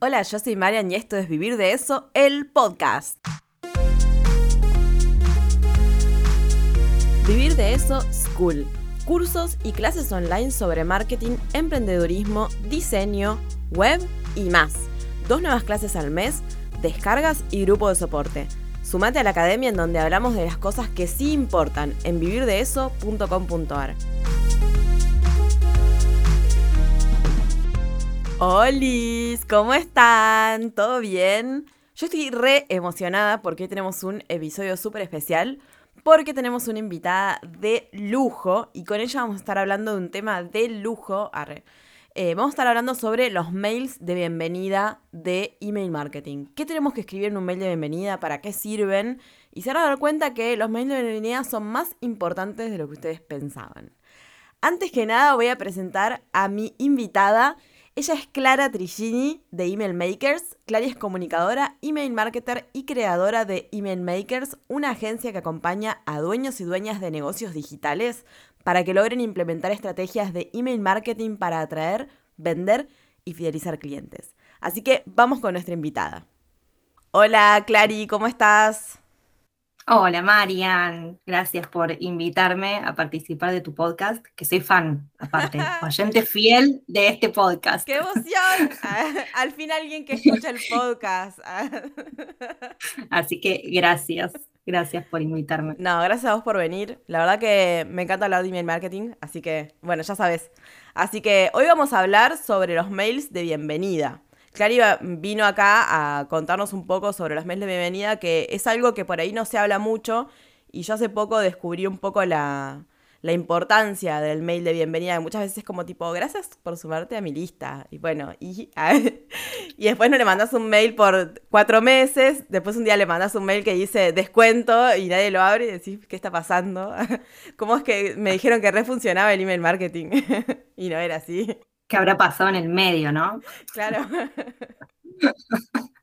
Hola, yo soy Marian y esto es Vivir de Eso, el podcast. Vivir de Eso School. Cursos y clases online sobre marketing, emprendedurismo, diseño, web y más. Dos nuevas clases al mes, descargas y grupo de soporte. Sumate a la academia en donde hablamos de las cosas que sí importan en vivirdeeso.com.ar. Hola, ¿cómo están? ¿Todo bien? Yo estoy re emocionada porque tenemos un episodio súper especial, porque tenemos una invitada de lujo y con ella vamos a estar hablando de un tema de lujo. Eh, vamos a estar hablando sobre los mails de bienvenida de email marketing. ¿Qué tenemos que escribir en un mail de bienvenida? ¿Para qué sirven? Y se van a dar cuenta que los mails de bienvenida son más importantes de lo que ustedes pensaban. Antes que nada voy a presentar a mi invitada ella es Clara Trigini de Email Makers. Clara es comunicadora, email marketer y creadora de Email Makers, una agencia que acompaña a dueños y dueñas de negocios digitales para que logren implementar estrategias de email marketing para atraer, vender y fidelizar clientes. Así que vamos con nuestra invitada. Hola, Clary, ¿cómo estás? Hola Marian, gracias por invitarme a participar de tu podcast, que soy fan, aparte, oyente fiel de este podcast. ¡Qué emoción! Al fin alguien que escucha el podcast. Así que gracias, gracias por invitarme. No, gracias a vos por venir. La verdad que me encanta hablar de email marketing, así que, bueno, ya sabes. Así que hoy vamos a hablar sobre los mails de bienvenida. Clary vino acá a contarnos un poco sobre los mails de bienvenida, que es algo que por ahí no se habla mucho y yo hace poco descubrí un poco la, importancia del mail de bienvenida, muchas veces es como tipo, gracias por sumarte a mi lista. Y bueno, y, y después no le mandas un mail por cuatro meses, después un día le mandas un mail que dice descuento y nadie lo abre y decís, ¿qué está pasando? ¿Cómo es que me dijeron que re funcionaba el email marketing? y no era así que habrá pasado en el medio, ¿no? Claro.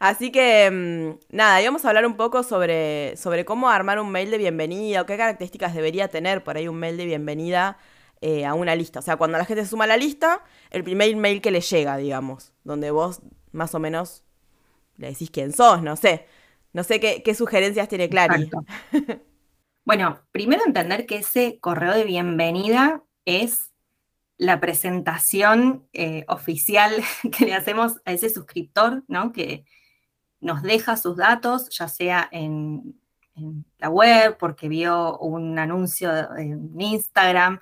Así que, mm, nada, íbamos a hablar un poco sobre, sobre cómo armar un mail de bienvenida o qué características debería tener por ahí un mail de bienvenida eh, a una lista. O sea, cuando la gente suma a la lista, el primer mail que le llega, digamos, donde vos más o menos le decís quién sos, no sé. No sé qué, qué sugerencias tiene Clary. bueno, primero entender que ese correo de bienvenida es la presentación eh, oficial que le hacemos a ese suscriptor, ¿no? Que nos deja sus datos, ya sea en, la web, porque vio un anuncio en Instagram.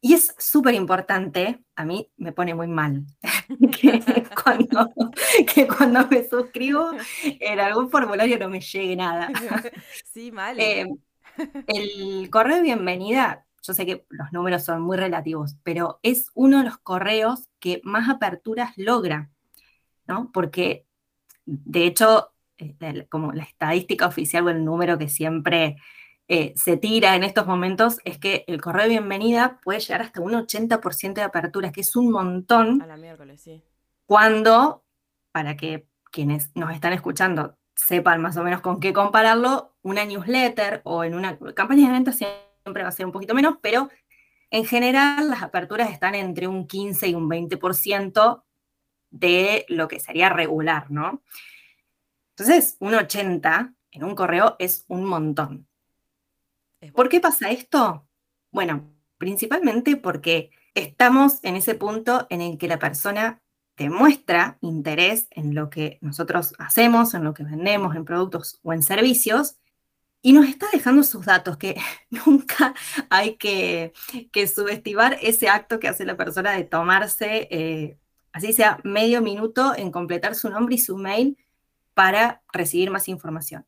Y es súper importante, a mí me pone muy mal, que, cuando, me suscribo en algún formulario no me llegue nada. Sí, mal. Eh, el correo de bienvenida yo sé que los números son muy relativos, pero es uno de los correos que más aperturas logra, ¿no? Porque, de hecho, eh, como la estadística oficial o el número que siempre eh, se tira en estos momentos es que el correo de bienvenida puede llegar hasta un 80% de aperturas, que es un montón. A la miércoles, sí. Cuando, para que quienes nos están escuchando sepan más o menos con qué compararlo, una newsletter o en una campaña de ventas siempre va a ser un poquito menos, pero en general las aperturas están entre un 15 y un 20% de lo que sería regular, ¿no? Entonces, un 80 en un correo es un montón. ¿Por qué pasa esto? Bueno, principalmente porque estamos en ese punto en el que la persona demuestra interés en lo que nosotros hacemos, en lo que vendemos, en productos o en servicios, y nos está dejando sus datos, que nunca hay que, subestimar ese acto que hace la persona de tomarse, eh, así sea medio minuto, en completar su nombre y su mail para recibir más información.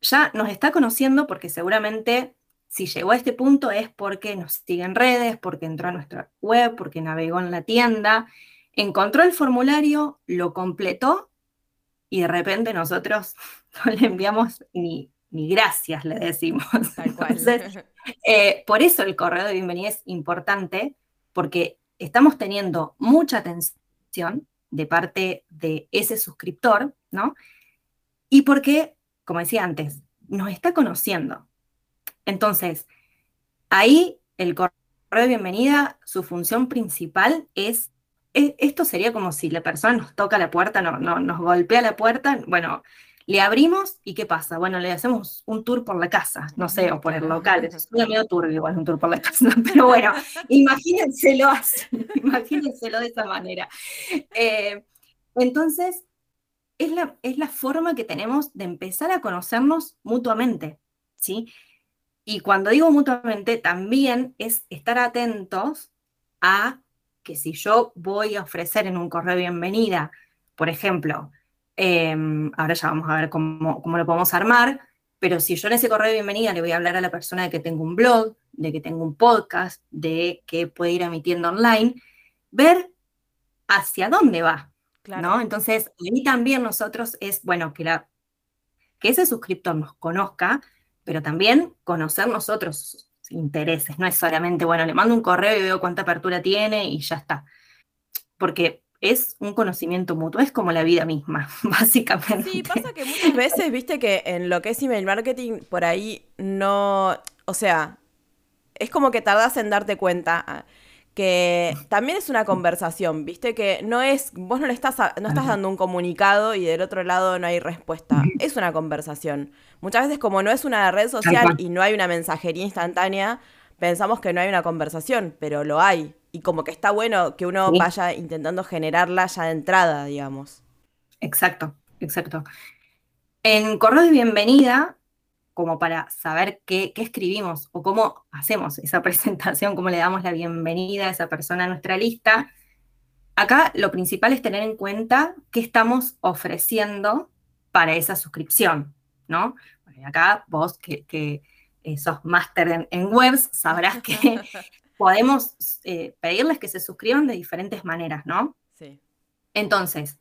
Ya nos está conociendo porque seguramente si llegó a este punto es porque nos sigue en redes, porque entró a nuestra web, porque navegó en la tienda, encontró el formulario, lo completó y de repente nosotros no le enviamos ni ni gracias le decimos. Eh, por eso el correo de bienvenida es importante, porque estamos teniendo mucha atención de parte de ese suscriptor, ¿no? Y porque, como decía antes, nos está conociendo. Entonces, ahí el correo de bienvenida, su función principal es e, esto sería como si la persona nos toca la puerta, no, no, nos golpea la puerta, bueno, le abrimos y ¿qué pasa? Bueno, le hacemos un tour por la casa, no sé, o por el local. Es medio turbio igual un tour por la casa, pero bueno, imagínenselo así, imagínenselo de esa manera. Eh, entonces, es la, es la forma que tenemos de empezar a conocernos mutuamente, ¿sí? Y cuando digo mutuamente, también es estar atentos a que si yo voy a ofrecer en un correo bienvenida, por ejemplo, Em, ahora ya vamos a ver cómo, lo podemos armar, pero si yo en ese correo de bienvenida le voy a hablar a la persona de que tengo un blog, de que tengo un podcast, de que puede ir emitiendo online, ver hacia dónde va, ¿no? Entonces, ahí también nosotros es, bueno, que, la, que ese suscriptor nos conozca, pero también conocer nosotros sus intereses, no es solamente, bueno, le mando un correo y veo cuánta apertura tiene y ya está. Porque es un conocimiento mutuo, es como la vida misma, básicamente. Sí, pasa que muchas veces, viste que en lo que es email marketing, por ahí no, o sea, es como que tardas en darte cuenta ah, que también es una conversación, viste que no es, vos no le estás, no estás dando un comunicado y del otro lado no hay respuesta, es una conversación. Muchas veces como no es una red social y no hay una mensajería instantánea, pensamos que no hay una conversación, pero lo hay y como que está bueno que uno vaya intentando generarla ya de entrada, digamos. Exacto, exacto. En correo de bienvenida, como para saber qué, escribimos o cómo hacemos esa presentación, cómo le damos la bienvenida a esa persona a nuestra lista, acá lo principal es tener en cuenta qué estamos ofreciendo para esa suscripción, ¿no? acá vos que, que eh, sos máster en, webs, sabrás que podemos eh, pedirles que se suscriban de diferentes maneras, ¿no? Sí. Entonces,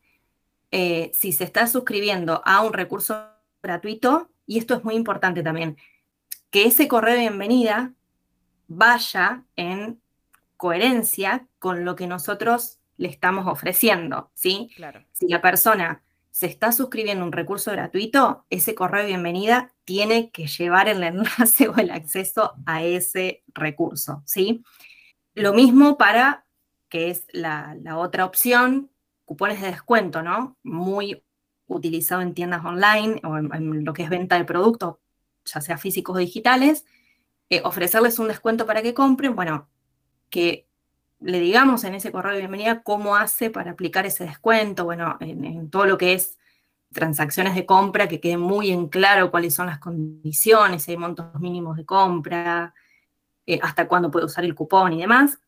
eh, si se está suscribiendo a un recurso gratuito, y esto es muy importante también, que ese correo de bienvenida vaya en coherencia con lo que nosotros le estamos ofreciendo, ¿sí? Claro. Si la persona se está suscribiendo un recurso gratuito, ese correo de bienvenida tiene que llevar el enlace o el acceso a ese recurso, ¿sí? Lo mismo para, que es la, otra opción, cupones de descuento, ¿no? Muy utilizado en tiendas online o en, lo que es venta de productos, ya sea físicos o digitales, eh, ofrecerles un descuento para que compren, bueno, que le digamos en ese correo de bienvenida cómo hace para aplicar ese descuento, bueno, en, todo lo que es transacciones de compra, que quede muy en claro cuáles son las condiciones, hay montos mínimos de compra, eh, hasta cuándo puede usar el cupón y demás.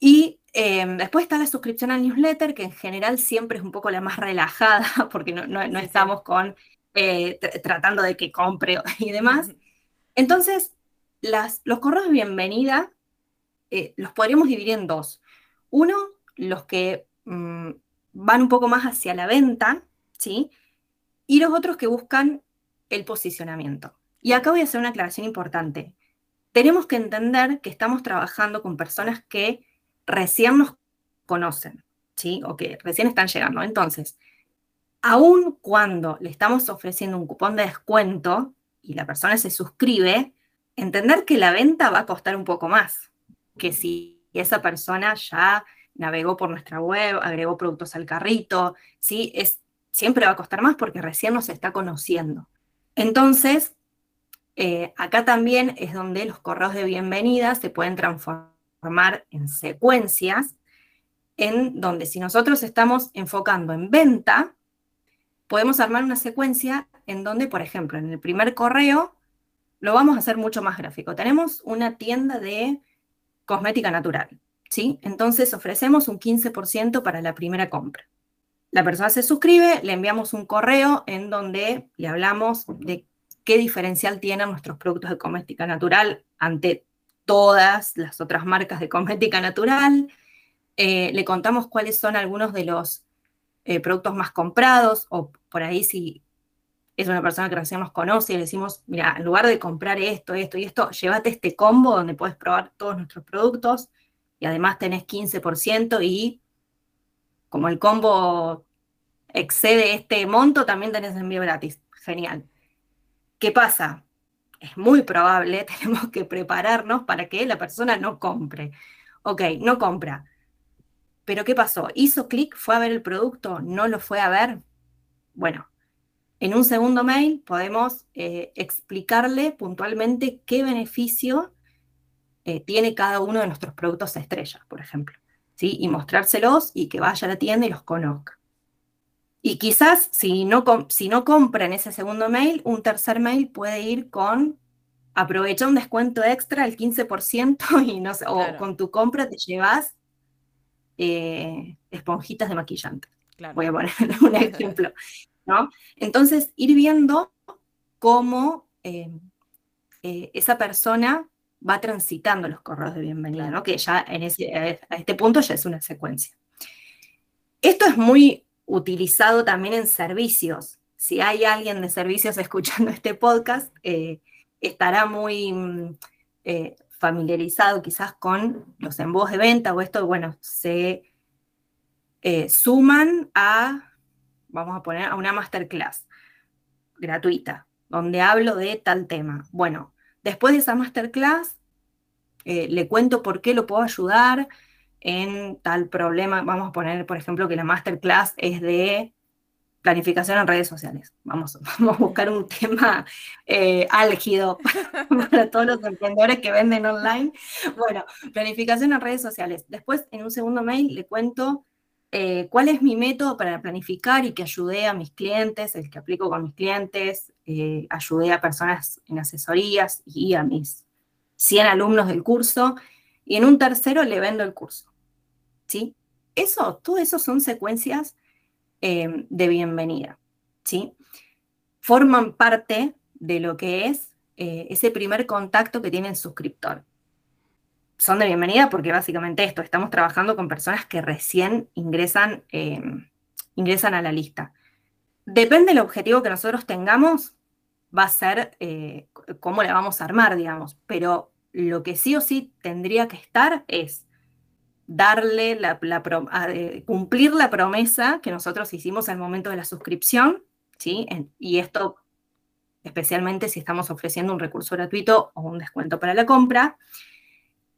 Y em, después está la suscripción al newsletter, que en general siempre es un poco la más relajada, porque no, estamos con eh, tratando de que compre y demás. Entonces, las, los correos de bienvenida eh, los podríamos dividir en dos. Uno, los que mm, van un poco más hacia la venta, ¿sí? Y los otros que buscan el posicionamiento. Y acá voy a hacer una aclaración importante. Tenemos que entender que estamos trabajando con personas que recién nos conocen, ¿sí? O que recién están llegando. Entonces, aun cuando le estamos ofreciendo un cupón de descuento y la persona se suscribe, entender que la venta va a costar un poco más, que si esa persona ya navegó por nuestra web, agregó productos al carrito, ¿sí? Es, siempre va a costar más porque recién nos está conociendo. Entonces, eh, acá también es donde los correos de bienvenida se pueden transformar en secuencias, en donde si nosotros estamos enfocando en venta, podemos armar una secuencia en donde, por ejemplo, en el primer correo, lo vamos a hacer mucho más gráfico. Tenemos una tienda de cosmética natural, ¿sí? Entonces ofrecemos un 15% para la primera compra. La persona se suscribe, le enviamos un correo en donde le hablamos de qué diferencial tienen nuestros productos de cosmética natural ante todas las otras marcas de cosmética natural. Eh, le contamos cuáles son algunos de los eh, productos más comprados o por ahí si es una persona que recién nos conoce y le decimos, mira, en lugar de comprar esto, esto y esto, llévate este combo donde puedes probar todos nuestros productos y además tenés 15% y como el combo excede este monto, también tenés envío gratis. Genial. ¿Qué pasa? Es muy probable, tenemos que prepararnos para que la persona no compre. Ok, no compra. Pero ¿qué pasó? ¿Hizo clic? ¿Fue a ver el producto? ¿No lo fue a ver? Bueno, en un segundo mail podemos eh, explicarle puntualmente qué beneficio eh, tiene cada uno de nuestros productos estrellas, por ejemplo, ¿sí? y mostrárselos y que vaya a la tienda y los conozca. Y quizás si no, si no compra en ese segundo mail, un tercer mail puede ir con aprovecha un descuento extra al 15% y no o con tu compra te llevas eh, esponjitas de maquillante. Voy a poner un ejemplo. ¿No? Entonces, ir viendo cómo eh, eh, esa persona va transitando los correos de bienvenida, que ya a este punto ya es una secuencia. Esto es muy utilizado también en servicios. Si hay alguien de servicios escuchando este podcast, eh, estará muy familiarizado quizás con los embudos de venta o esto, bueno, se suman a vamos a poner a una masterclass gratuita, donde hablo de tal tema. Bueno, después de esa masterclass, eh, le cuento por qué lo puedo ayudar en tal problema. Vamos a poner, por ejemplo, que la masterclass es de planificación en redes sociales. Vamos, vamos a buscar un tema eh, álgido para todos los emprendedores que venden online. Bueno, planificación en redes sociales. Después, en un segundo mail, le cuento eh, cuál es mi método para planificar y que ayude a mis clientes, el que aplico con mis clientes, eh, ayudé a personas en asesorías y a mis 100 alumnos del curso, y en un tercero le vendo el curso. ¿Sí? Eso, todo eso son secuencias eh, de bienvenida. ¿Sí? Forman parte de lo que es ese primer contacto que tiene el suscriptor son de bienvenida porque básicamente esto, estamos trabajando con personas que recién ingresan, em, ingresan a la lista. Depende del objetivo que nosotros tengamos, va a ser eh, cómo la vamos a armar, digamos, pero lo que sí o sí tendría que estar es darle eh, cumplir la promesa que nosotros hicimos al momento de la suscripción, ¿sí? y esto especialmente si estamos ofreciendo un recurso gratuito o un descuento para la compra,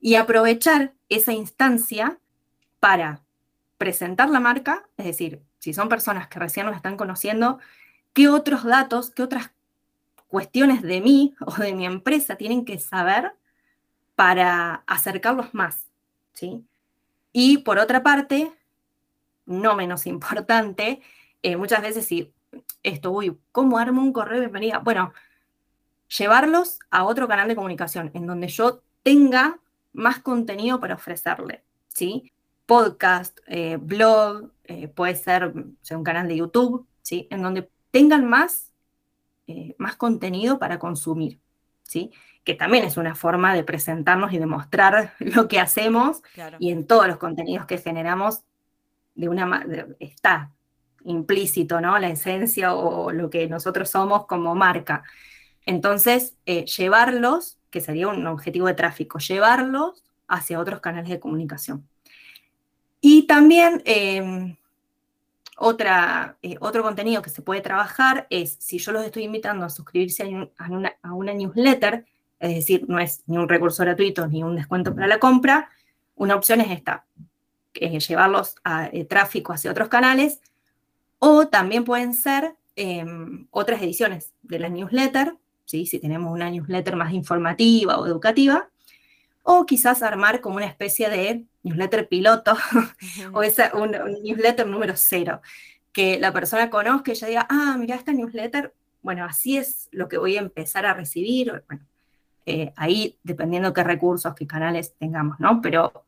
y aprovechar esa instancia para presentar la marca, es decir, si son personas que recién nos están conociendo, qué otros datos, qué otras cuestiones de mí o de mi empresa tienen que saber para acercarlos más, ¿sí? Y por otra parte, no menos importante, eh, muchas veces si esto, ¿cómo armo un correo de bienvenida? Bueno, llevarlos a otro canal de comunicación en donde yo tenga más contenido para ofrecerle, ¿sí? Podcast, eh, blog, eh, puede ser un canal de YouTube, ¿sí? En donde tengan más, eh, más contenido para consumir, ¿sí? Que también es una forma de presentarnos y de mostrar lo que hacemos y en todos los contenidos que generamos de una está implícito, ¿no? La esencia o lo que nosotros somos como marca. Entonces, llevarlos que sería un objetivo de tráfico, llevarlos hacia otros canales de comunicación. Y también em, otra, eh, otro contenido que se puede trabajar es, si yo los estoy invitando a suscribirse a una, newsletter, es decir, no es ni un recurso gratuito ni un descuento para la compra, una opción es esta, llevarlos a eh, tráfico hacia otros canales, o también pueden ser em, otras ediciones de la newsletter si tenemos una newsletter más informativa o educativa, o quizás armar como una especie de newsletter piloto o esa, un, newsletter número cero, que la persona conozca y ya diga, ah, mira esta newsletter, bueno, así es lo que voy a empezar a recibir, bueno, eh, ahí dependiendo qué recursos, qué canales tengamos, ¿no? Pero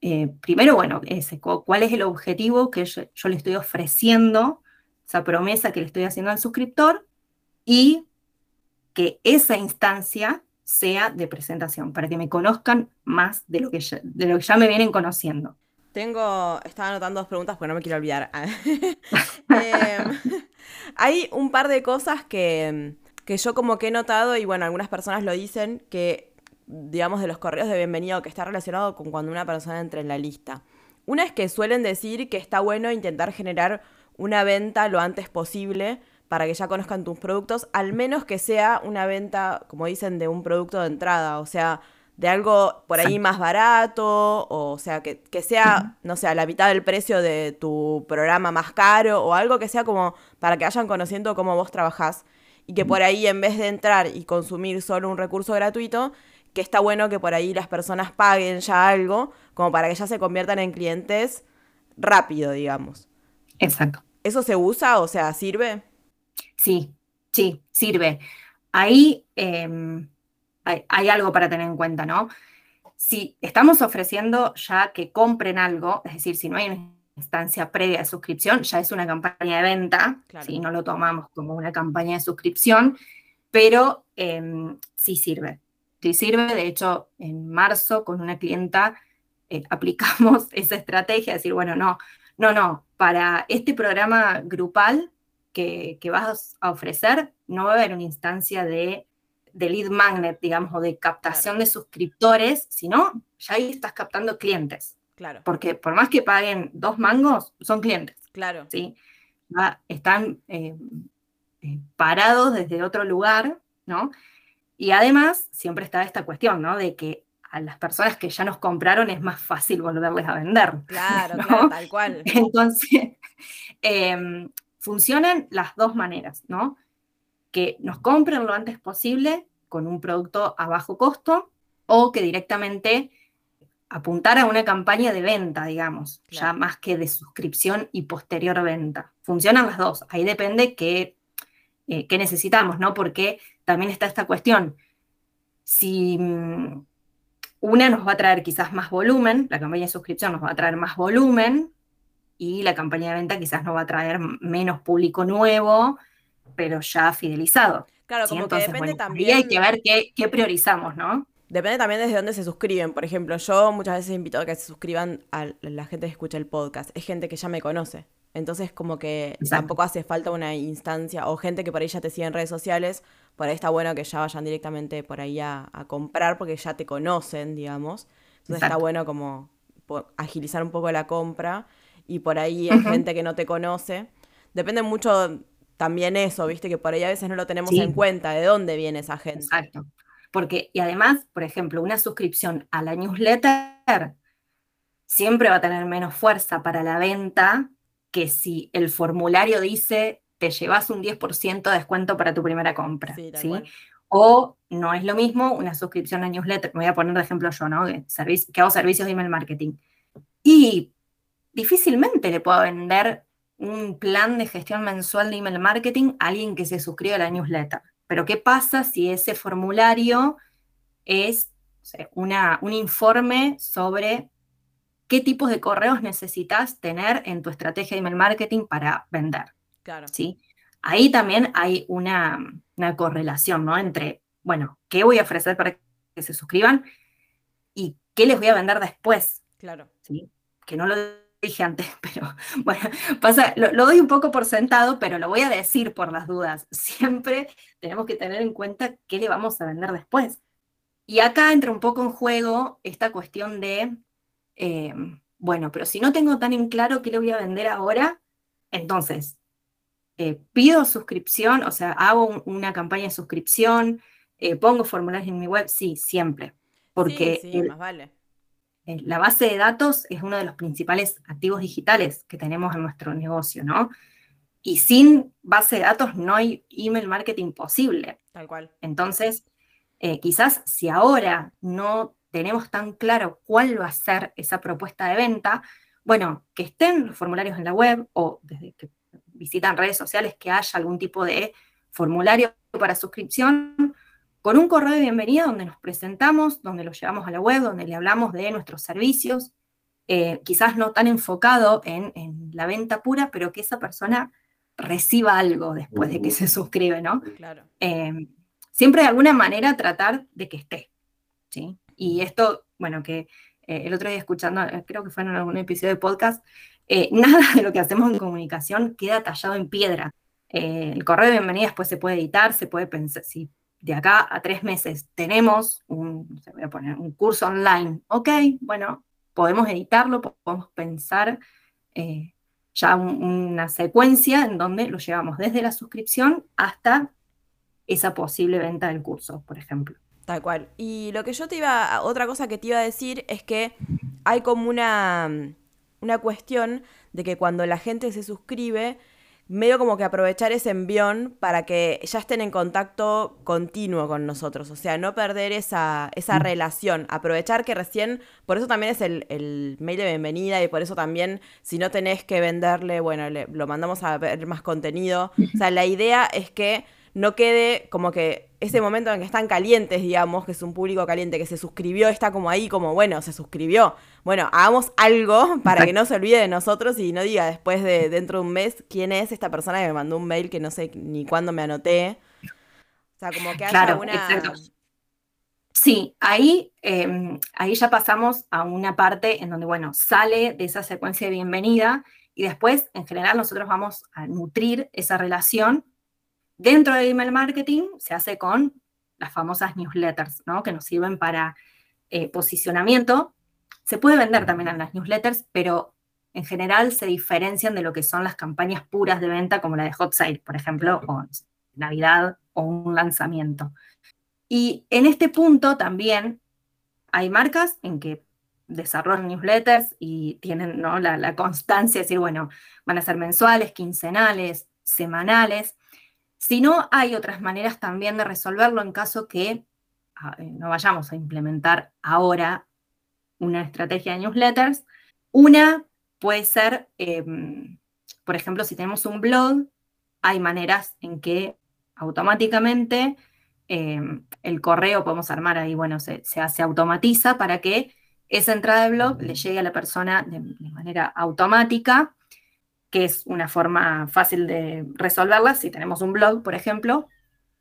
eh, primero, bueno, ese, cuál es el objetivo que yo le estoy ofreciendo, esa promesa que le estoy haciendo al suscriptor, y que esa instancia sea de presentación, para que me conozcan más de lo que ya, de lo que ya me vienen conociendo. Tengo, estaba anotando dos preguntas porque no me quiero olvidar. Em, hay un par de cosas que, que yo como que he notado, y bueno, algunas personas lo dicen, que digamos de los correos de bienvenido, que está relacionado con cuando una persona entra en la lista. Una es que suelen decir que está bueno intentar generar una venta lo antes posible, para que ya conozcan tus productos, al menos que sea una venta, como dicen, de un producto de entrada, o sea, de algo por ahí más barato, o, sea, que, sea, no sé, a la mitad del precio de tu programa más caro, o algo que sea como para que vayan conociendo cómo vos trabajás. Y que por ahí, en vez de entrar y consumir solo un recurso gratuito, que está bueno que por ahí las personas paguen ya algo, como para que ya se conviertan en clientes rápido, digamos. Exacto. ¿Eso se usa? O sea, ¿sirve? Sí, sí, sirve. Ahí em, hay, algo para tener en cuenta, ¿no? Si estamos ofreciendo ya que compren algo, es decir, si no hay una instancia previa de suscripción, ya es una campaña de venta, si no lo tomamos como una campaña de suscripción, pero em, sí sirve. Sí sirve, de hecho, en marzo con una clienta eh, aplicamos esa estrategia, decir, bueno, no, no, no, para este programa grupal que, que vas a ofrecer, no va a haber una instancia de de lead magnet, digamos, o de captación de suscriptores, sino ya ahí estás captando clientes. Claro. Porque por más que paguen dos mangos, son clientes. Claro. ¿sí? están eh, eh, parados desde otro lugar, ¿no? Y además, siempre está esta cuestión, ¿no? De que a las personas que ya nos compraron es más fácil volverles a vender. Claro, claro tal cual. Entonces, em, funcionan las dos maneras, ¿no? que nos compren lo antes posible con un producto a bajo costo o que directamente apuntar a una campaña de venta, digamos, ya más que de suscripción y posterior venta. Funcionan las dos, ahí depende qué, eh, qué necesitamos, ¿no? Porque también está esta cuestión, si mm, una nos va a traer quizás más volumen, la campaña de suscripción nos va a traer más volumen y la campaña de venta quizás nos va a traer menos público nuevo, pero ya fidelizado. Claro, como que depende también. Y hay que ver qué, priorizamos, ¿no? Depende también desde dónde se suscriben. Por ejemplo, yo muchas veces invito a que se suscriban a la gente que escucha el podcast. Es gente que ya me conoce. Entonces, como que tampoco hace falta una instancia o gente que por ahí ya te sigue en redes sociales. Por ahí está bueno que ya vayan directamente por ahí a, comprar porque ya te conocen, digamos. Entonces está bueno como agilizar un poco la compra. Y por ahí hay gente que no te conoce. Depende mucho también eso, viste, que por ahí a veces no lo tenemos en cuenta, de dónde viene esa gente. Exacto. Porque, y además, por ejemplo, una suscripción a la newsletter siempre va a tener menos fuerza para la venta que si el formulario dice te llevas un 10% de descuento para tu primera compra. Sí, O no es lo mismo una suscripción a newsletter, me voy a poner de ejemplo yo, ¿no? Que, que hago servicios de email marketing. Y difícilmente le puedo vender un plan de gestión mensual de email marketing a alguien que se suscribe a la newsletter. Pero ¿qué pasa si ese formulario es una, un informe sobre qué tipos de correos necesitas tener en tu estrategia de email marketing para vender? Claro. ¿sí? Ahí también hay una, correlación, ¿no? Entre, bueno, ¿qué voy a ofrecer para que se suscriban? Y qué les voy a vender después. Claro. ¿sí? Que no lo dije antes, pero bueno, pasa, lo, doy un poco por sentado, pero lo voy a decir por las dudas. Siempre tenemos que tener en cuenta qué le vamos a vender después. Y acá entra un poco en juego esta cuestión de, eh, bueno, pero si no tengo tan en claro qué le voy a vender ahora, entonces, eh, pido suscripción, o sea, hago una campaña de suscripción, eh, pongo formularios en mi web, sí, siempre. Porque sí, más vale la base de datos es uno de los principales activos digitales que tenemos en nuestro negocio, ¿no? Y sin base de datos no hay email marketing posible. Tal cual. Entonces, eh, quizás si ahora no tenemos tan claro cuál va a ser esa propuesta de venta, bueno, que estén los formularios en la web o desde que visitan redes sociales que haya algún tipo de formulario para suscripción, con un correo de bienvenida donde nos presentamos, donde lo llevamos a la web, donde le hablamos de nuestros servicios, eh, quizás no tan enfocado en, la venta pura, pero que esa persona reciba algo después de que se suscribe, ¿no? Claro. Em, siempre de alguna manera tratar de que esté, ¿sí? Y esto, bueno, que eh, el otro día escuchando, eh, creo que fue en algún episodio de podcast, nada de lo que hacemos en comunicación queda tallado en piedra. el correo de bienvenida después se puede editar, se puede pensar, si de acá a tres meses tenemos un, curso online, ok, bueno, podemos editarlo, podemos pensar eh, ya una secuencia en donde lo llevamos desde la suscripción hasta esa posible venta del curso, por ejemplo. Tal cual. Y lo que yo te iba, otra cosa que te iba a decir es que hay como una, una cuestión de que cuando la gente se suscribe, medio como que aprovechar ese envión para que ya estén en contacto continuo con nosotros, o sea, no perder esa, esa mm. relación, aprovechar que recién, por eso también es el, el, mail de bienvenida y por eso también si no tenés que venderle, bueno, le, lo mandamos a ver más contenido, o sea, la idea es que no quede como que ese momento en que están calientes, digamos, que es un público caliente que se suscribió, está como ahí, como, bueno, se suscribió. Bueno, hagamos algo para que no se olvide de nosotros y no diga después de dentro de un mes quién es esta persona que me mandó un mail que no sé ni cuándo me anoté. O sea, como que haya una... Sí, ahí, em, ahí ya pasamos a una parte en donde, bueno, sale de esa secuencia de bienvenida y después, en general, nosotros vamos a nutrir esa relación Dentro del email marketing se hace con las famosas newsletters, ¿no? Que nos sirven para eh, posicionamiento. Se puede vender también en las newsletters, pero en general se diferencian de lo que son las campañas puras de venta, como la de Hot Sale, por ejemplo, o Navidad o un lanzamiento. Y en este punto también hay marcas en que desarrollan newsletters y tienen ¿no? la, la constancia de decir, bueno, van a ser mensuales, quincenales, semanales. Si no, hay otras maneras también de resolverlo en caso que ah, eh, no vayamos a implementar ahora una estrategia de newsletters. Una puede ser, em, por ejemplo, si tenemos un blog, hay maneras en que automáticamente em, el correo podemos armar ahí, bueno, se, se, automatiza para que esa entrada de blog le llegue a la persona de manera automática que es una forma fácil de resolverla si tenemos un blog, por ejemplo.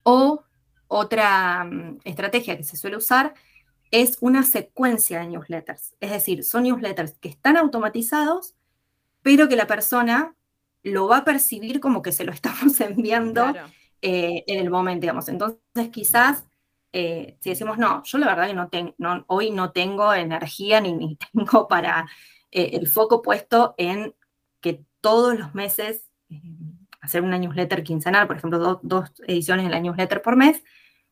O otra mm, estrategia que se suele usar es una secuencia de newsletters. Es decir, son newsletters que están automatizados, pero que la persona lo va a percibir como que se lo estamos enviando eh, en el momento, digamos. Entonces, quizás eh, si decimos, no, yo la verdad que no tengo, hoy no tengo energía ni, ni tengo para eh, el foco puesto en todos los meses eh, hacer una newsletter quincenal, por ejemplo, dos ediciones de la newsletter por mes,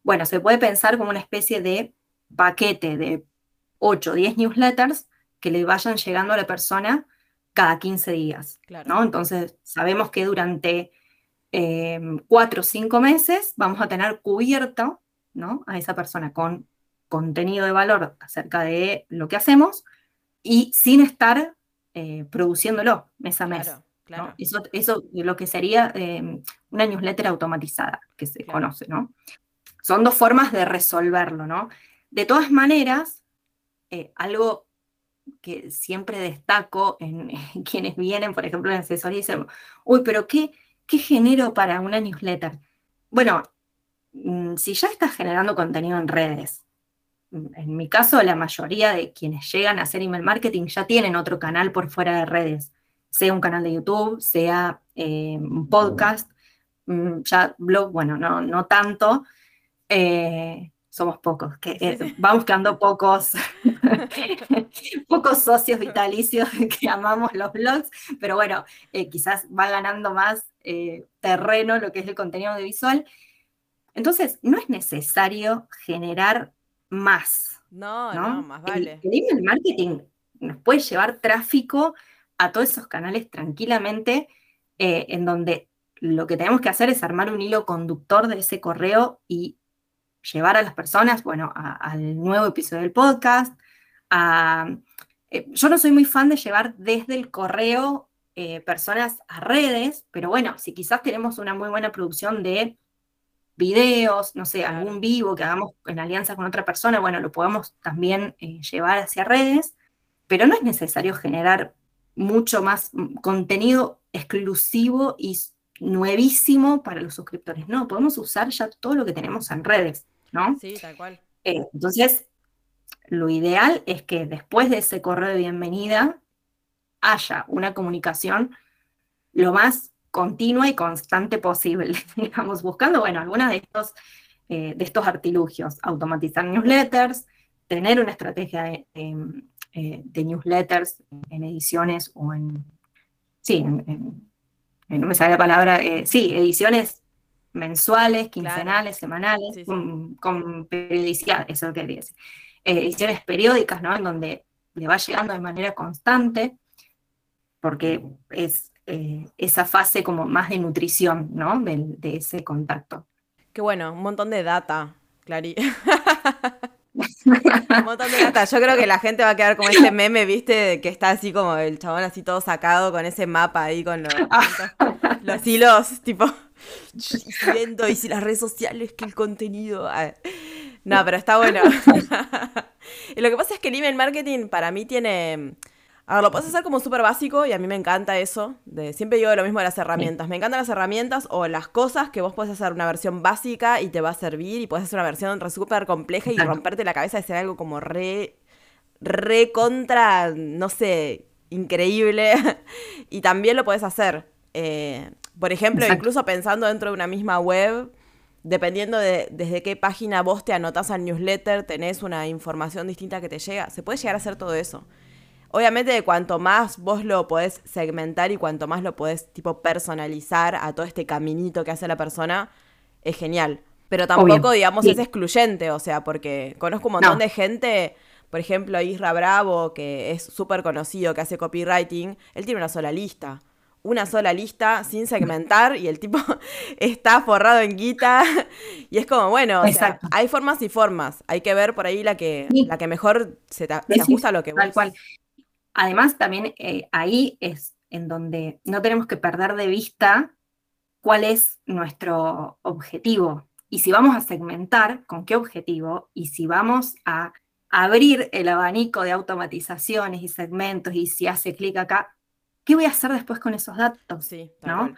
bueno, se puede pensar como una especie de paquete de 8 o 10 newsletters que le vayan llegando a la persona cada 15 días. ¿no? Entonces, sabemos que durante eh, 4 o 5 meses vamos a tener cubierto ¿no? a esa persona con contenido de valor acerca de lo que hacemos y sin estar eh, produciéndolo mes a mes. Eso, eso lo que sería em, una newsletter automatizada, que se conoce, ¿no? Son dos formas de resolverlo, ¿no? De todas maneras, eh, algo que siempre destaco en, quienes vienen, por ejemplo, en asesoría, dicen, uy, pero ¿qué, ¿qué genero para una newsletter? Bueno, mm, si ya estás generando contenido en redes, en mi caso, la mayoría de quienes llegan a hacer email marketing ya tienen otro canal por fuera de redes, sea un canal de YouTube, sea eh, un podcast, mm, ya blog, bueno, no, no tanto. Eh, somos pocos, que eh, vamos quedando pocos, pocos socios vitalicios que amamos los blogs, pero bueno, quizás va ganando más terreno lo que es el contenido audiovisual. Entonces, no es necesario generar más. No, no, más vale. El, email marketing nos puede llevar tráfico a todos esos canales tranquilamente, eh, en donde lo que tenemos que hacer es armar un hilo conductor de ese correo y llevar a las personas, bueno, al nuevo episodio del podcast. Eh, yo no soy muy fan de llevar desde el correo eh, personas a redes, pero bueno, si quizás tenemos una muy buena producción de videos, no sé, algún vivo que hagamos en alianza con otra persona, bueno, lo podemos también eh, llevar hacia redes, pero no es necesario generar mucho más mm, contenido exclusivo y nuevísimo para los suscriptores. No, podemos usar ya todo lo que tenemos en redes, ¿no? Sí, tal cual. Eh, entonces, lo ideal es que después de ese correo de bienvenida haya una comunicación lo más continua y constante posible, digamos, buscando, bueno, algunas de estos, eh, de estos artilugios, automatizar newsletters, tener una estrategia de, eh, newsletters en ediciones o en, sí, no me sale la palabra, eh, sí, ediciones mensuales, quincenales, semanales, Con, periodicidad, eso es lo que decir. Eh, ediciones periódicas, ¿no? En donde le va llegando de manera constante, porque es eh, esa fase como más de nutrición, ¿no? De, de ese contacto. Qué bueno, un montón de data, Clary. un montón de data. Yo creo que la gente va a quedar como ese meme, ¿viste? Que está así como el chabón así todo sacado con ese mapa ahí con los, los hilos, tipo, viendo y si las redes sociales, que el contenido. Ah. No, pero está bueno. y lo que pasa es que el email marketing para mí tiene a ver, lo puedes hacer como súper básico y a mí me encanta eso. De, siempre digo lo mismo de las herramientas. Me encantan las herramientas o las cosas que vos podés hacer una versión básica y te va a servir y puedes hacer una versión súper compleja y romperte la cabeza de ser algo como re, re contra, no sé, increíble. y también lo puedes hacer. Eh, por ejemplo, incluso pensando dentro de una misma web, dependiendo de desde qué página vos te anotás al newsletter, tenés una información distinta que te llega. Se puede llegar a hacer todo eso. Obviamente, cuanto más vos lo podés segmentar y cuanto más lo podés, tipo, personalizar a todo este caminito que hace la persona, es genial. Pero tampoco, digamos, es excluyente, o sea, porque conozco un montón de gente, por ejemplo, Isra Bravo, que es súper conocido, que hace copywriting, él tiene una sola lista. Una sola lista sin segmentar y el tipo está forrado en guita. Y es como, bueno, hay formas y formas. Hay que ver por ahí la que, la que mejor se, te, ajusta a lo que vos. cual. Además, también eh, ahí es en donde no tenemos que perder de vista cuál es nuestro objetivo y si vamos a segmentar, con qué objetivo y si vamos a abrir el abanico de automatizaciones y segmentos y si hace clic acá, ¿qué voy a hacer después con esos datos? Sí, ¿no?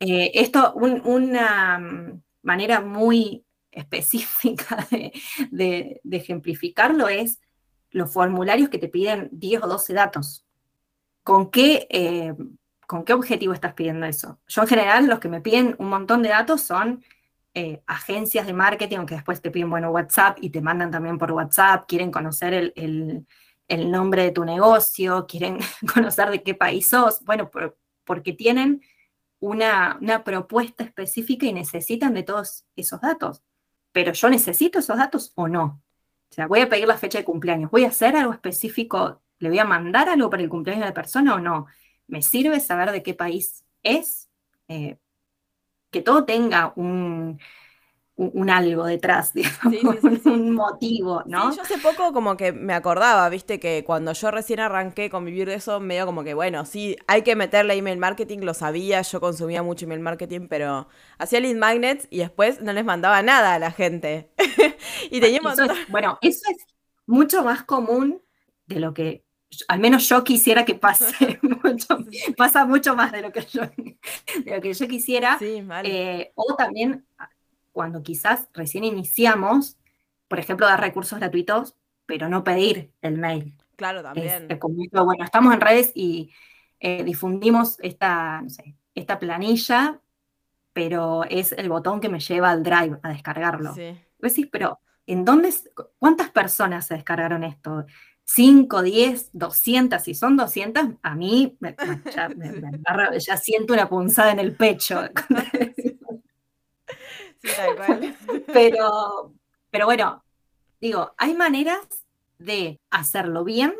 Eh, esto, una mm, manera muy específica de ejemplificarlo es los formularios que te piden 10 o 12 datos. ¿Con qué, eh, ¿Con qué objetivo estás pidiendo eso? Yo en general los que me piden un montón de datos son eh, agencias de marketing, aunque después te piden, bueno, WhatsApp y te mandan también por WhatsApp, quieren conocer el, nombre de tu negocio, quieren conocer de qué país sos, bueno, porque tienen una, una propuesta específica y necesitan de todos esos datos. Pero yo necesito esos datos o no. O sea, voy a pedir la fecha de cumpleaños, voy a hacer algo específico, le voy a mandar algo para el cumpleaños de la persona o no. ¿Me sirve saber de qué país es? Eh, que todo tenga un, un algo detrás, digamos, un motivo, ¿no? yo hace poco como que me acordaba, viste, que cuando yo recién arranqué con vivir de eso, medio como que, bueno, sí, hay que meterle email marketing, lo sabía, yo consumía mucho email marketing, pero hacía lead magnets y después no les mandaba nada a la gente. y teníamos... bueno, eso es mucho más común de lo que al menos yo quisiera que pase pasa mucho más de lo que yo, de lo que yo quisiera. Sí, vale. Eh, o también cuando quizás recién iniciamos, por ejemplo, dar recursos gratuitos, pero no pedir el mail. Claro, también. bueno, estamos en redes y eh, difundimos esta, esta planilla, pero es el botón que me lleva al drive a descargarlo. Sí. Decís, pero ¿en dónde, cuántas personas se descargaron esto? ¿5, 10, 200? Si son 200, a mí ya, ya, siento una punzada en el pecho. Pero, pero bueno, digo, hay maneras de hacerlo bien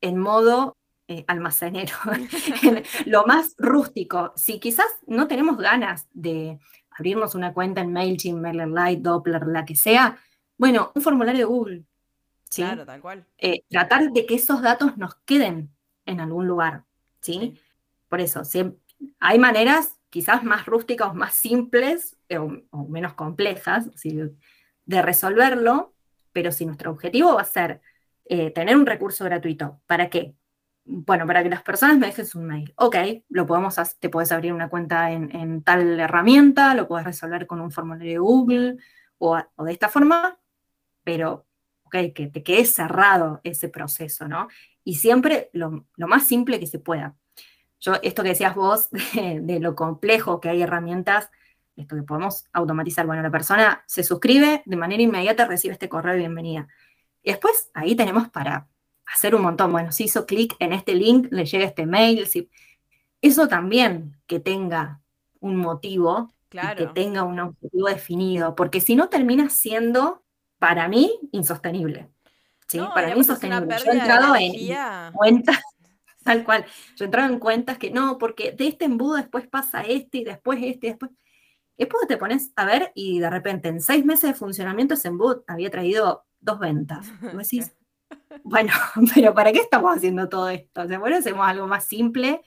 en modo eh, almacenero, lo más rústico. Si quizás no tenemos ganas de abrirnos una cuenta en MailChimp, MailerLite, Doppler, la que sea, bueno, un formulario de Google. Claro, tal cual. Eh, tratar de que esos datos nos queden en algún lugar, ¿sí? Por eso, hay maneras quizás más rústicas o más simples o, menos complejas de resolverlo, pero si nuestro objetivo va a ser eh, tener un recurso gratuito, ¿para qué? Bueno, para que las personas me dejen su mail. Ok, lo podemos te puedes abrir una cuenta en, tal herramienta, lo puedes resolver con un formulario de Google o, de esta forma, pero ok, que te quede cerrado ese proceso, ¿no? Y siempre lo, lo más simple que se pueda. Yo, esto que decías vos, de, lo complejo que hay herramientas, esto que podemos automatizar. Bueno, la persona se suscribe, de manera inmediata recibe este correo de bienvenida. Y después ahí tenemos para hacer un montón. Bueno, si hizo clic en este link, le llega este mail. Si... Eso también que tenga un motivo que tenga un objetivo definido, porque si no termina siendo, para mí, insostenible. ¿sí? para mí insostenible. Yo he entrado en cuentas, tal cual, yo he entrado en cuentas que no, porque de este embudo después pasa este y después este y después... Después te pones a ver y de repente en seis meses de funcionamiento ese embudo había traído dos ventas. Y decís, bueno, pero ¿para qué estamos haciendo todo esto? O sea, bueno, hacemos algo más simple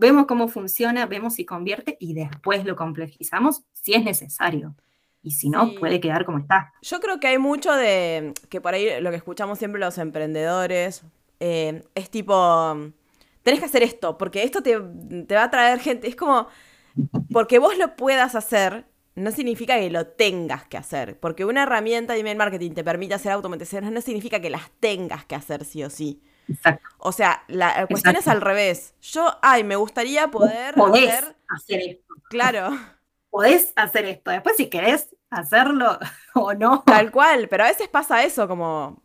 vemos cómo funciona, vemos si convierte y después lo complejizamos si es necesario. Y si no, puede quedar como está. Yo creo que hay mucho de que por ahí lo que escuchamos siempre los emprendedores eh, es tipo, tenés que hacer esto, porque esto te, te va a traer gente. Es como, porque vos lo puedas hacer, no significa que lo tengas que hacer. Porque una herramienta de email marketing te permite hacer automatizaciones, no significa que las tengas que hacer sí o sí. O sea, la cuestión es al revés. Yo, ay, me gustaría poder hacer... hacer esto. Claro. Podés hacer esto. Después, si querés hacerlo o no. Tal cual, pero a veces pasa eso, como,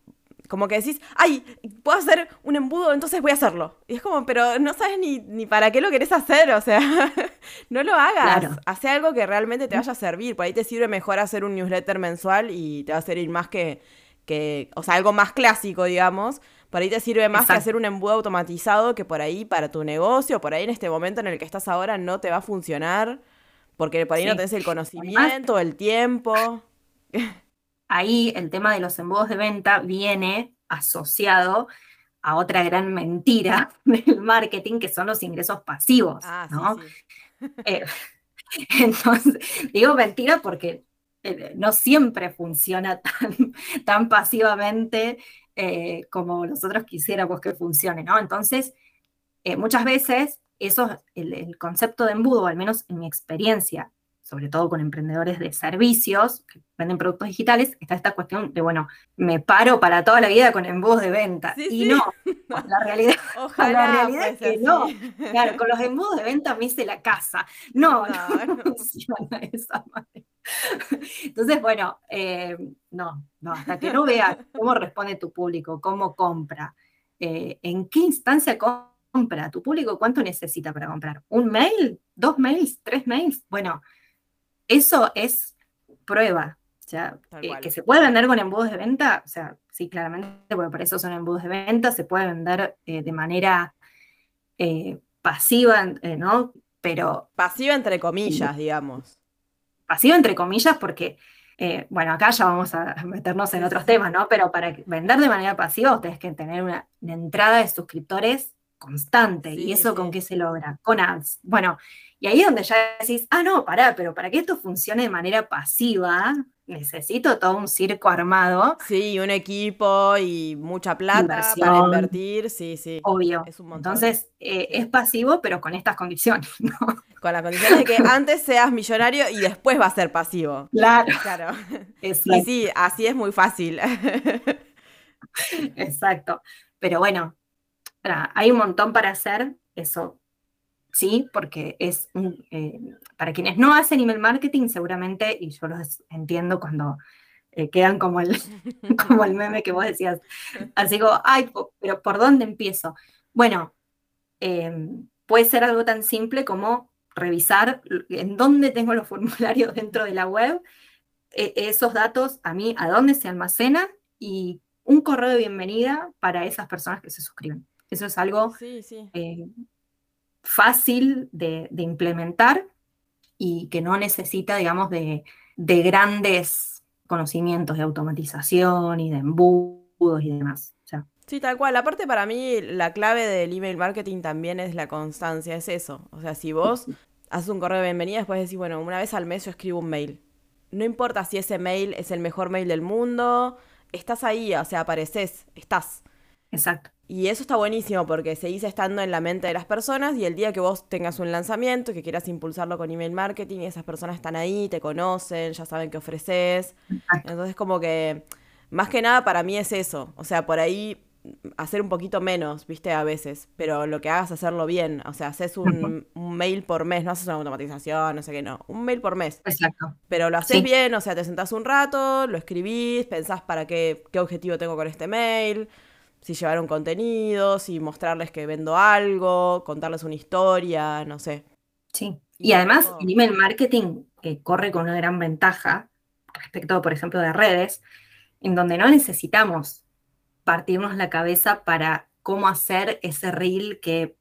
como que decís, ay, puedo hacer un embudo, entonces voy a hacerlo. Y es como, pero no sabes ni, para qué lo querés hacer, o sea, no lo hagas. Claro. Hace algo que realmente te vaya a servir. Por ahí te sirve mejor hacer un newsletter mensual y te va a servir más que, que o sea, algo más clásico, digamos, por ahí te sirve más que hacer un embudo automatizado que por ahí para tu negocio, por ahí en este momento en el que estás ahora no te va a funcionar, porque por ahí no tenés el conocimiento, el tiempo. Ahí el tema de los embudos de venta viene asociado a otra gran mentira del marketing, que son los ingresos pasivos, ah, ¿no? Eh, entonces, digo mentira porque eh, no siempre funciona tan, tan pasivamente eh, como nosotros quisiéramos que funcione, ¿no? Entonces, muchas veces eso, el, concepto de embudo, al menos en mi experiencia, sobre todo con emprendedores de servicios que venden productos digitales, está esta cuestión de, bueno, me paro para toda la vida con embudos de venta. y no, la realidad, la realidad es que no. Claro, con los embudos de venta me hice la casa. No, no, funciona de esa manera. Entonces, bueno, eh, no, no, hasta que no veas cómo responde tu público, cómo compra, eh, en qué instancia compra, tu público cuánto necesita para comprar. ¿Un mail? ¿Dos mails? ¿Tres mails? Bueno, eso es prueba. O sea, eh, que se puede vender con embudos de venta, o sea, sí, claramente, porque por eso son embudos de venta, se puede vender de manera pasiva, ¿no? Pero... Pasiva entre comillas, digamos pasivo entre comillas, porque, eh, bueno, acá ya vamos a meternos en otros temas, ¿no? Pero para vender de manera pasiva, ustedes que tener una, entrada de suscriptores constante. ¿Y eso con qué se logra? Con ads. Bueno, y ahí es donde ya decís, ah, no, pará, pero para que esto funcione de manera pasiva, necesito todo un circo armado. Sí, un equipo y mucha plata para invertir, sí, sí. Obvio. Entonces, eh, es pasivo, pero con estas condiciones, ¿no? Con las condiciones de que antes seas millonario y después va a ser pasivo. Claro. Claro. Y sí, así es muy fácil. Exacto. Pero bueno, hay un montón para hacer, eso sí, porque es eh, para quienes no hacen email marketing, seguramente, y yo los entiendo cuando eh, quedan como el, como el meme que vos decías, así como, ay, pero ¿por dónde empiezo? Bueno, em, puede ser algo tan simple como revisar en dónde tengo los formularios dentro de la web, e, esos datos a mí, a dónde se almacenan y un correo de bienvenida para esas personas que se suscriben. Eso es algo eh, fácil de, implementar y que no necesita, digamos, de, grandes conocimientos de automatización y de embudos y demás. Sí, tal cual. Aparte, para mí, la clave del email marketing también es la constancia, es eso. O sea, si vos haces un correo de bienvenida, después decís, bueno, una vez al mes yo escribo un mail. No importa si ese mail es el mejor mail del mundo, estás ahí, o sea, apareces, estás. Exacto. Y eso está buenísimo porque seguís estando en la mente de las personas y el día que vos tengas un lanzamiento, que quieras impulsarlo con email marketing, esas personas están ahí, te conocen, ya saben qué ofreces. Entonces como que, más que nada para mí es eso. O sea, por ahí hacer un poquito menos, viste, a veces, pero lo que hagas hacerlo bien. O sea, haces un, mail por mes, no haces una automatización, no sé qué, no. Un mail por mes. Exacto. Pero lo haces bien, o sea, te sentás un rato, lo escribís, pensás para qué, qué objetivo tengo con este mail si llevar un contenido, si mostrarles que vendo algo, contarles una historia, no sé. Sí. Y, además, el email marketing corre con una gran ventaja respecto, por ejemplo, de redes, en donde no necesitamos partirnos la cabeza para cómo hacer ese reel que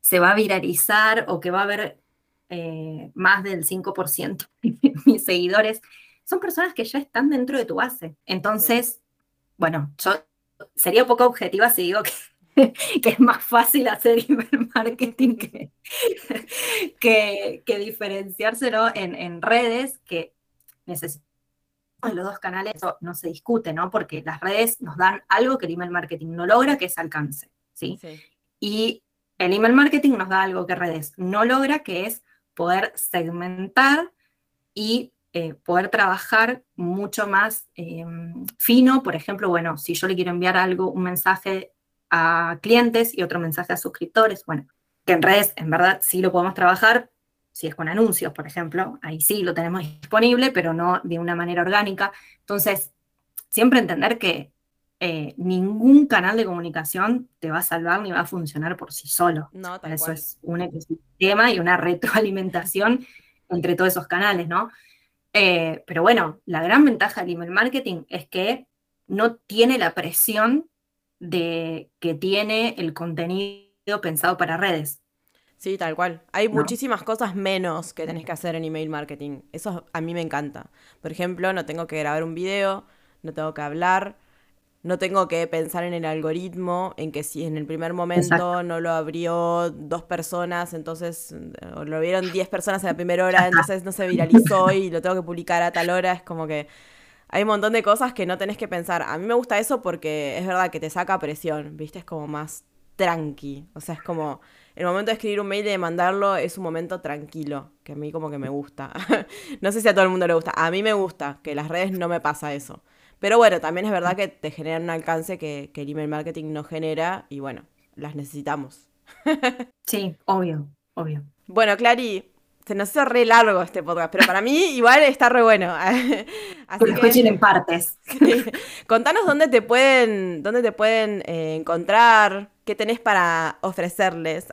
se va a viralizar o que va a haber eh, más del 5% de mis seguidores. Son personas que ya están dentro de tu base. Entonces, bueno, yo sería poco objetiva si digo que que es más fácil hacer email marketing que, que, diferenciárselo en, en, redes que necesitamos los dos canales, eso no se discute, ¿no? Porque las redes nos dan algo que el email marketing no logra, que es alcance, ¿sí? Y el email marketing nos da algo que redes no logra, que es poder segmentar y eh, poder trabajar mucho más eh, fino. Por ejemplo, bueno, si yo le quiero enviar algo, un mensaje a clientes y otro mensaje a suscriptores. Bueno, que en redes, en verdad, sí lo podemos trabajar, si es con anuncios, por ejemplo, ahí sí lo tenemos disponible, pero no de una manera orgánica. Entonces, siempre entender que eh, ningún canal de comunicación te va a salvar ni va a funcionar por sí solo. No, Para eso es un ecosistema y una retroalimentación entre todos esos canales, ¿no? Eh, pero bueno, la gran ventaja del email marketing es que no tiene la presión de que tiene el contenido pensado para redes. Sí, tal cual. Hay muchísimas cosas menos que tenés que hacer en email marketing. Eso a mí me encanta. Por ejemplo, no tengo que grabar un video, no tengo que hablar, no tengo que pensar en el algoritmo, en que si en el primer momento no lo abrió dos personas, entonces lo vieron diez personas en la primera hora, entonces no se viralizó y lo tengo que publicar a tal hora. Es como que hay un montón de cosas que no tenés que pensar. A mí me gusta eso porque es verdad que te saca presión, ¿viste? Es como más tranqui. O sea, es como el momento de escribir un mail y de mandarlo es un momento tranquilo, que a mí como que me gusta. no sé si a todo el mundo le gusta. A mí me gusta, que las redes no me pasa eso. Pero bueno, también es verdad que te generan un alcance que, que el email marketing no genera y bueno, las necesitamos. sí, obvio, obvio. Bueno, Clary, se nos hizo re largo este podcast, pero para mí igual está re bueno. Así que escuchen en partes. Contanos dónde te pueden, dónde te pueden eh, encontrar, qué tenés para ofrecerles.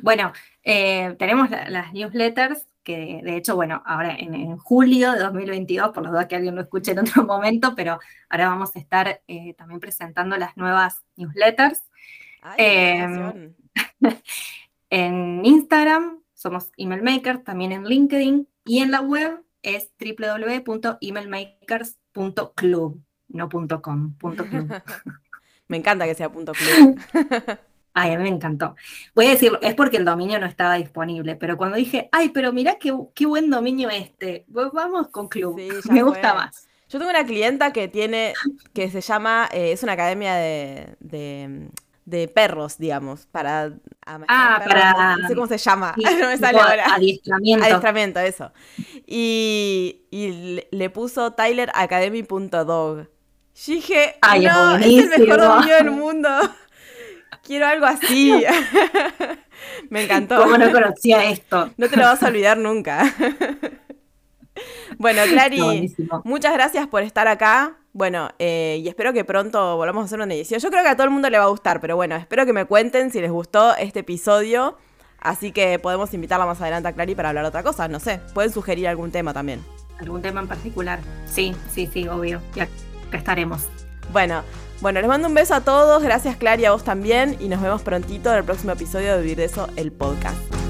bueno, eh, tenemos las newsletters, que de hecho, bueno, ahora en, julio de 2022, por los dos que alguien lo escuche en otro momento, pero ahora vamos a estar eh, también presentando las nuevas newsletters. Em, en Instagram somos Emailmakers, también en LinkedIn y en la web es www.emailmakers.club, no .com, .club. me encanta que sea .club. Ay, a mí me encantó. Voy a decirlo, es porque el dominio no estaba disponible, pero cuando dije, ay, pero mirá qué, qué buen dominio este, vamos con club, me gusta más. Yo tengo una clienta que tiene, que se llama, eh, es una academia de, de perros, digamos, para... Ah, para... No sé cómo se llama, no me sale ahora. Adiestramiento. Adiestramiento, eso. Y, y le puso tyleracademy.dog. Y dije, Ay, no, es, el mejor dominio del mundo. Quiero algo así. me encantó. ¿Cómo no conocía esto? No te lo vas a olvidar nunca. bueno, Clary, muchas gracias por estar acá. Bueno, eh, y espero que pronto volvamos a hacer una edición. Yo creo que a todo el mundo le va a gustar, pero bueno, espero que me cuenten si les gustó este episodio. Así que podemos invitarla más adelante a Clary para hablar de otra cosa. No sé, pueden sugerir algún tema también. ¿Algún tema en particular? Sí, sí, sí, obvio. Ya estaremos. Bueno, bueno, les mando un beso a todos. Gracias, Clary, a vos también. Y nos vemos prontito en el próximo episodio de Vivir de Eso, el podcast.